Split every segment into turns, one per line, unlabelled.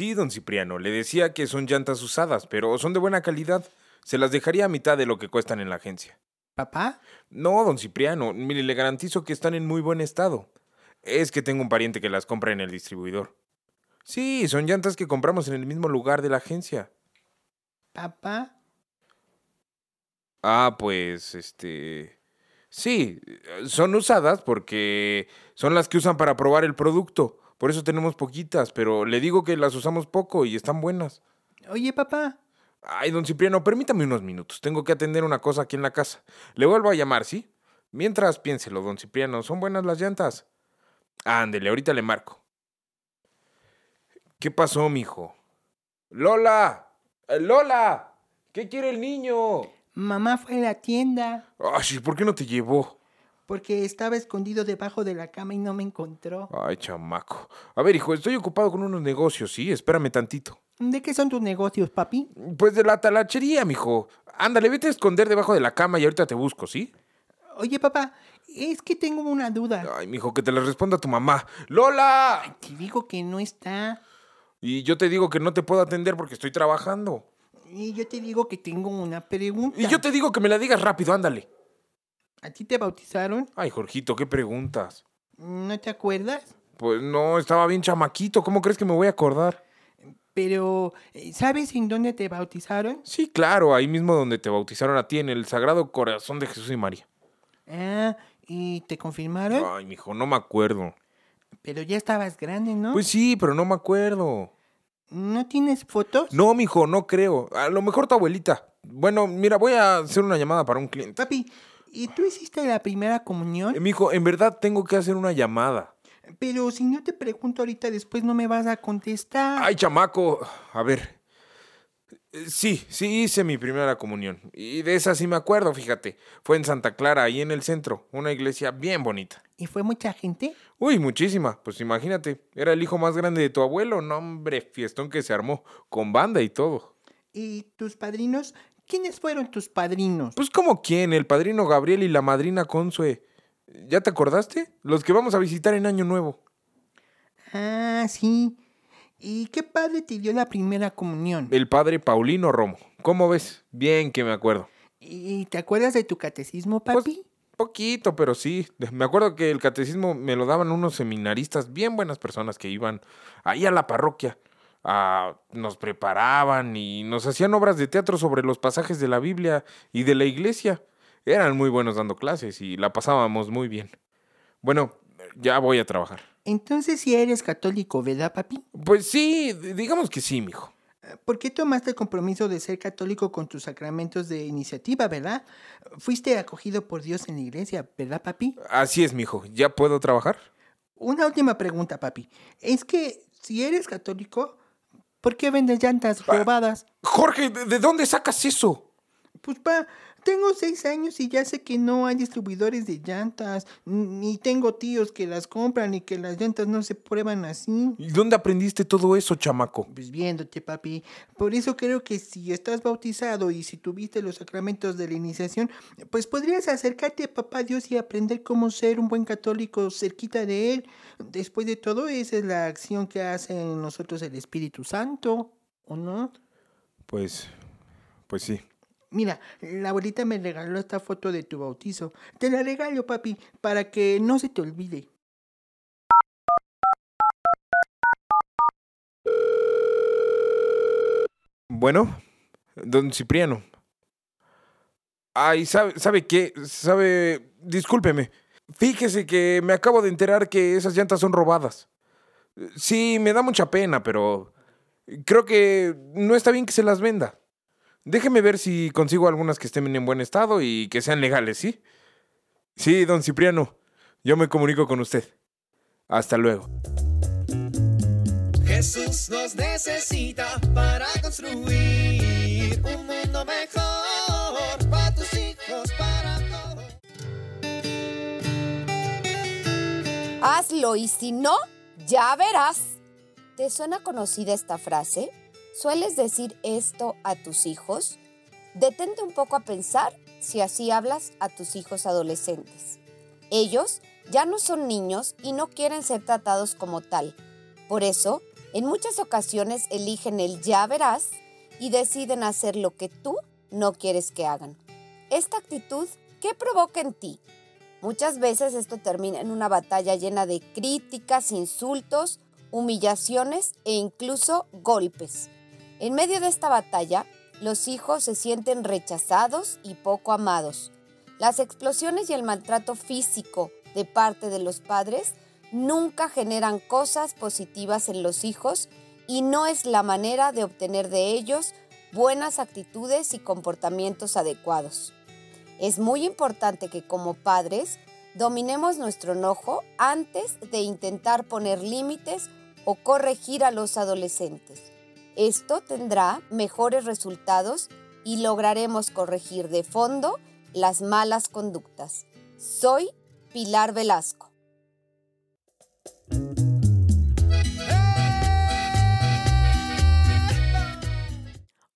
Sí, don Cipriano, le decía que son llantas usadas, pero son de buena calidad. Se las dejaría a mitad de lo que cuestan en la agencia.
¿Papá?
No, don Cipriano, mire, le garantizo que están en muy buen estado. Es que tengo un pariente que las compra en el distribuidor. Sí, son llantas que compramos en el mismo lugar de la agencia.
¿Papá?
Ah, pues, este... Sí, son usadas porque son las que usan para probar el producto. Por eso tenemos poquitas, pero le digo que las usamos poco y están buenas.
Oye, papá.
Ay, don Cipriano, permítame unos minutos. Tengo que atender una cosa aquí en la casa. Le vuelvo a llamar, ¿sí? Mientras piénselo, don Cipriano, son buenas las llantas. Ándele, ahorita le marco. ¿Qué pasó, mijo? ¡Lola! ¡Eh, ¡Lola! ¿Qué quiere el niño?
Mamá fue a la tienda
Ay, ¿por qué no te llevó?
Porque estaba escondido debajo de la cama y no me encontró.
Ay, chamaco. A ver, hijo, estoy ocupado con unos negocios, ¿sí? Espérame tantito.
¿De qué son tus negocios, papi?
Pues de la talachería, mijo. Ándale, vete a esconder debajo de la cama y ahorita te busco, ¿sí?
Oye, papá, es que tengo una duda.
Ay, mijo, que te la responda tu mamá. ¡Lola!
Te digo que no está.
Y yo te digo que no te puedo atender porque estoy trabajando.
Y yo te digo que tengo una pregunta.
Y yo te digo que me la digas rápido, ándale.
¿A ti te bautizaron?
Ay, Jorgito, ¿qué preguntas?
¿No te acuerdas?
Pues no, estaba bien chamaquito. ¿Cómo crees que me voy a acordar?
Pero, eh, ¿sabes en dónde te bautizaron?
Sí, claro, ahí mismo donde te bautizaron a ti, en el Sagrado Corazón de Jesús y María.
Ah, ¿y te confirmaron?
Ay, mijo, no me acuerdo.
Pero ya estabas grande, ¿no?
Pues sí, pero no me acuerdo.
¿No tienes fotos?
No, mijo, no creo. A lo mejor tu abuelita. Bueno, mira, voy a hacer una llamada para un cliente.
Papi, ¿y tú hiciste la primera comunión?
Eh, mijo, en verdad tengo que hacer una llamada.
Pero si no te pregunto ahorita, después no me vas a contestar.
Ay, chamaco. A ver. Eh, Sí, sí hice mi primera comunión. Y de esa sí me acuerdo, fíjate. Fue en Santa Clara, ahí en el centro. Una iglesia bien bonita.
¿Y fue mucha gente?
Uy, muchísima. Pues imagínate. Era el hijo más grande de tu abuelo. No, hombre, fiestón que se armó. Con banda y todo.
¿Y tus padrinos? ¿Quiénes fueron tus padrinos?
Pues como quién, el padrino Gabriel y la madrina Consue. ¿Ya te acordaste? Los que vamos a visitar en Año Nuevo.
Ah, sí. ¿Y qué padre te dio la primera comunión?
El padre Paulino Romo. ¿Cómo ves? Bien que me acuerdo.
¿Y te acuerdas de tu catecismo,
Pues,
papi?
poquito, pero sí. Me acuerdo que el catecismo me lo daban unos seminaristas, bien buenas personas que iban ahí a la parroquia. Ah, nos preparaban y nos hacían obras de teatro sobre los pasajes de la Biblia y de la iglesia. Eran muy buenos dando clases y la pasábamos muy bien. Bueno, ya voy a trabajar.
Entonces sí eres católico, ¿verdad, papi?
Pues sí, digamos que sí, mijo.
¿Por qué tomaste el compromiso de ser católico con tus sacramentos de iniciativa, verdad? Fuiste acogido por Dios en la iglesia, ¿verdad, papi?
Así es, mijo. ¿Ya puedo trabajar?
Una última pregunta, papi. Es que si eres católico, ¿por qué vendes llantas robadas?
Jorge, ¿de, de dónde sacas eso?
Pues pa, tengo seis años y ya sé que no hay distribuidores de llantas, ni tengo tíos que las compran y que las llantas no se prueban así.
¿Y dónde aprendiste todo eso, chamaco?
Pues viéndote, papi. Por eso creo que si estás bautizado y si tuviste los sacramentos de la iniciación, pues podrías acercarte a papá Dios y aprender cómo ser un buen católico cerquita de él. Después de todo, esa es la acción que hace en nosotros el Espíritu Santo, ¿o no?
Pues, pues sí.
Mira, la abuelita me regaló esta foto de tu bautizo. Te la regalo, papi, para que no se te olvide.
Bueno, don Cipriano. Ay, ¿sabe, ¿sabe qué? ¿Sabe? Discúlpeme. Fíjese que me acabo de enterar que esas llantas son robadas. Sí, me da mucha pena, pero creo que no está bien que se las venda. Déjeme ver si consigo algunas que estén en buen estado y que sean legales, ¿sí? Sí, don Cipriano. Yo me comunico con usted. Hasta luego.
Jesús nos necesita para construir un mundo mejor para tus hijos, para todos.
Hazlo y si no, ya verás. ¿Te suena conocida esta frase? ¿Sueles decir esto a tus hijos? Detente un poco a pensar si así hablas a tus hijos adolescentes. Ellos ya no son niños y no quieren ser tratados como tal. Por eso, en muchas ocasiones eligen el ya verás y deciden hacer lo que tú no quieres que hagan. Esta actitud, ¿qué provoca en ti? Muchas veces esto termina en una batalla llena de críticas, insultos, humillaciones e incluso golpes. En medio de esta batalla, los hijos se sienten rechazados y poco amados. Las explosiones y el maltrato físico de parte de los padres nunca generan cosas positivas en los hijos y no es la manera de obtener de ellos buenas actitudes y comportamientos adecuados. Es muy importante que como padres dominemos nuestro enojo antes de intentar poner límites o corregir a los adolescentes. Esto tendrá mejores resultados y lograremos corregir de fondo las malas conductas. Soy Pilar Velasco.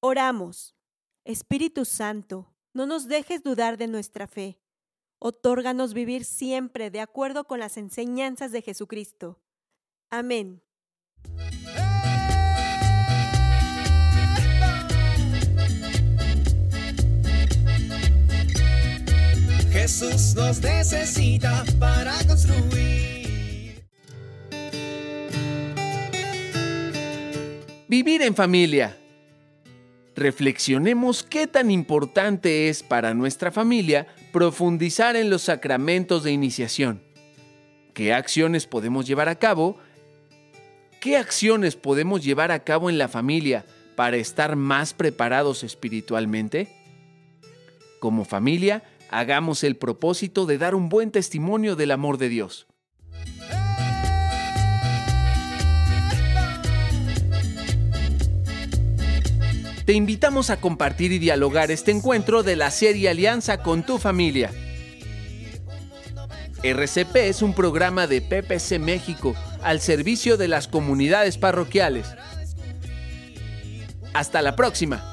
Oramos. Espíritu Santo, no nos dejes dudar de nuestra fe. Otórganos vivir siempre de acuerdo con las enseñanzas de Jesucristo. Amén.
Jesús nos necesita para construir.
Vivir en familia. Reflexionemos qué tan importante es para nuestra familia profundizar en los sacramentos de iniciación. ¿Qué acciones podemos llevar a cabo? ¿Qué acciones podemos llevar a cabo en la familia para estar más preparados espiritualmente? Como familia, hagamos el propósito de dar un buen testimonio del amor de Dios. Te invitamos a compartir y dialogar este encuentro de la serie Alianza con tu familia. RCP es un programa de PPC México al servicio de las comunidades parroquiales. Hasta la próxima.